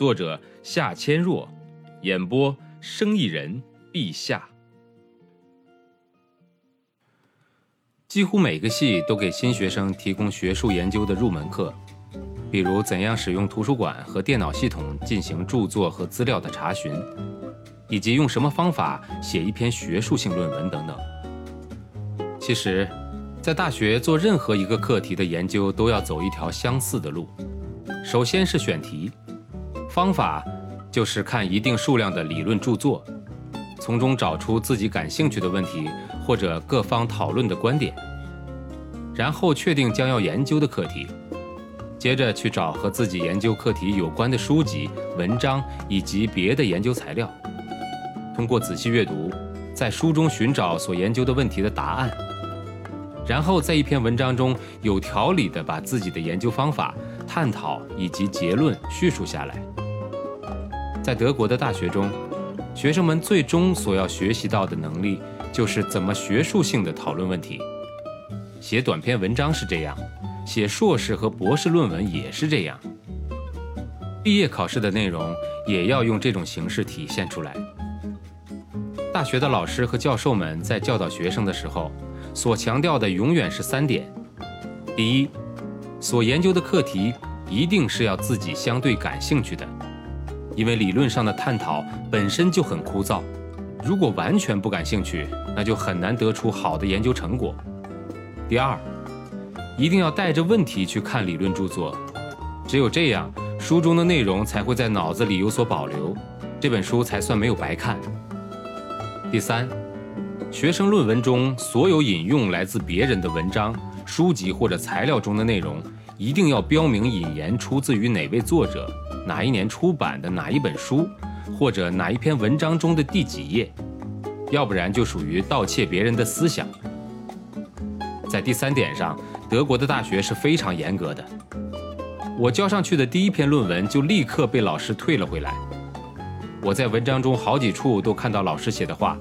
作者夏千若，演播生意人陛下。几乎每个系都给新学生提供学术研究的入门课，比如怎样使用图书馆和电脑系统进行著作和资料的查询，以及用什么方法写一篇学术性论文等等。其实，在大学做任何一个课题的研究，都要走一条相似的路。首先是选题。方法就是看一定数量的理论著作，从中找出自己感兴趣的问题或者各方讨论的观点，然后确定将要研究的课题，接着去找和自己研究课题有关的书籍、文章以及别的研究材料，通过仔细阅读，在书中寻找所研究的问题的答案，然后在一篇文章中有条理地把自己的研究方法、探讨以及结论叙述下来。在德国的大学中，学生们最终所要学习到的能力，就是怎么学术性的讨论问题。写短篇文章是这样，写硕士和博士论文也是这样。毕业考试的内容也要用这种形式体现出来。大学的老师和教授们在教导学生的时候，所强调的永远是三点：第一，所研究的课题一定是要自己相对感兴趣的。因为理论上的探讨本身就很枯燥，如果完全不感兴趣，那就很难得出好的研究成果。第二，一定要带着问题去看理论著作，只有这样，书中的内容才会在脑子里有所保留，这本书才算没有白看。第三，学生论文中所有引用来自别人的文章、书籍或者材料中的内容，一定要标明引言出自于哪位作者。哪一年出版的哪一本书，或者哪一篇文章中的第几页，要不然就属于盗窃别人的思想。在第三点上，德国的大学是非常严格的。我交上去的第一篇论文就立刻被老师退了回来。我在文章中好几处都看到老师写的话：“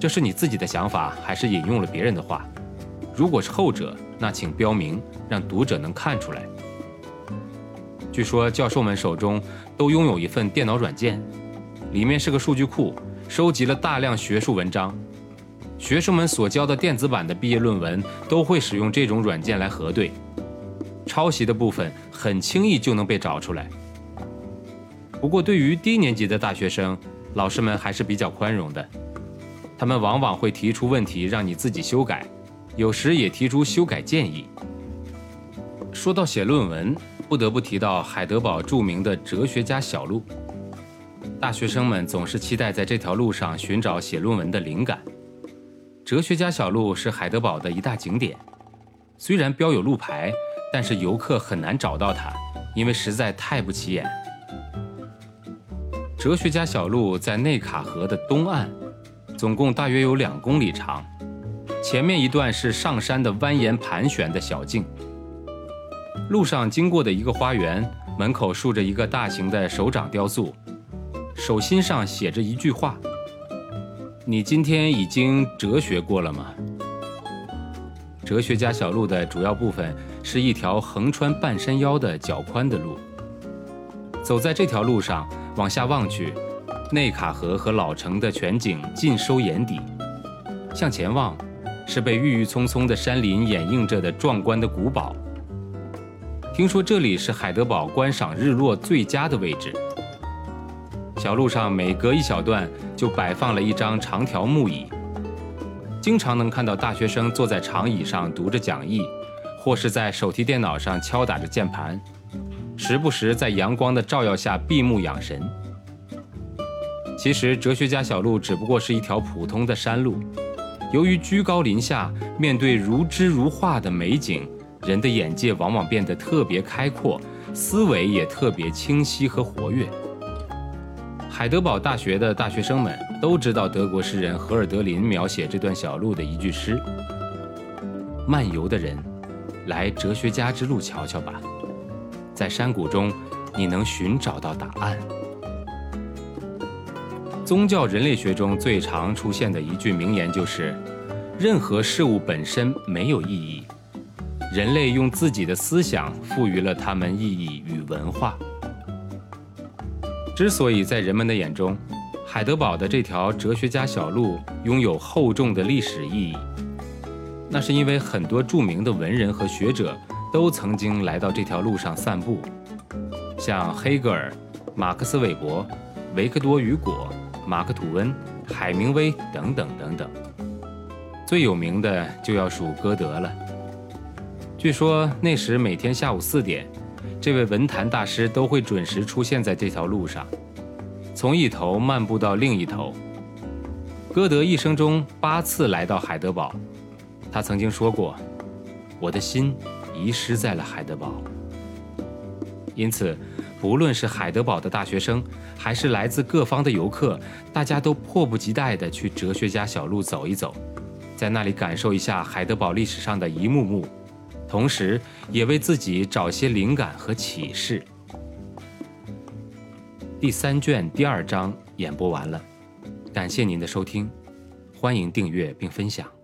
这是你自己的想法，还是引用了别人的话？如果是后者，那请标明，让读者能看出来。”据说教授们手中都拥有一份电脑软件，里面是个数据库，收集了大量学术文章。学生们所交的电子版的毕业论文都会使用这种软件来核对，抄袭的部分很轻易就能被找出来。不过，对于低年级的大学生，老师们还是比较宽容的，他们往往会提出问题让你自己修改，有时也提出修改建议。说到写论文。不得不提到海德堡著名的哲学家小路。大学生们总是期待在这条路上寻找写论文的灵感。哲学家小路是海德堡的一大景点，虽然标有路牌，但是游客很难找到它，因为实在太不起眼。哲学家小路在内卡河的东岸，总共大约有两公里长，前面一段是上山的蜿蜒盘旋的小径。路上经过的一个花园，门口竖着一个大型的手掌雕塑，手心上写着一句话：“你今天已经哲学过了吗？”哲学家小路的主要部分是一条横穿半山腰的较宽的路。走在这条路上，往下望去，内卡河和老城的全景尽收眼底；向前望，是被郁郁葱葱的山林掩映着的壮观的古堡。听说这里是海德堡观赏日落最佳的位置。小路上每隔一小段就摆放了一张长条木椅，经常能看到大学生坐在长椅上读着讲义，或是在手提电脑上敲打着键盘，时不时在阳光的照耀下闭目养神。其实，哲学家小路只不过是一条普通的山路，由于居高临下，面对如诗如画的美景。人的眼界往往变得特别开阔，思维也特别清晰和活跃。海德堡大学的大学生们都知道德国诗人荷尔德林描写这段小路的一句诗：“漫游的人，来哲学家之路瞧瞧吧，在山谷中，你能寻找到答案。”宗教人类学中最常出现的一句名言就是：“任何事物本身没有意义，人类用自己的思想赋予了它们意义与文化。”之所以在人们的眼中，海德堡的这条哲学家小路拥有厚重的历史意义，那是因为很多著名的文人和学者都曾经来到这条路上散步，像黑格尔、马克思韦伯、维克多·雨果、马克·吐温、海明威等等等等。最有名的就要数歌德了。据说那时每天下午四点。这位文坛大师都会准时出现在这条路上，从一头漫步到另一头。歌德一生中八次来到海德堡，他曾经说过：“我的心遗失在了海德堡。”因此，不论是海德堡的大学生，还是来自各方的游客，大家都迫不及待地去哲学家小路走一走，在那里感受一下海德堡历史上的一幕幕。同时，也为自己找些灵感和启示。第三卷第二章演播完了，感谢您的收听，欢迎订阅并分享。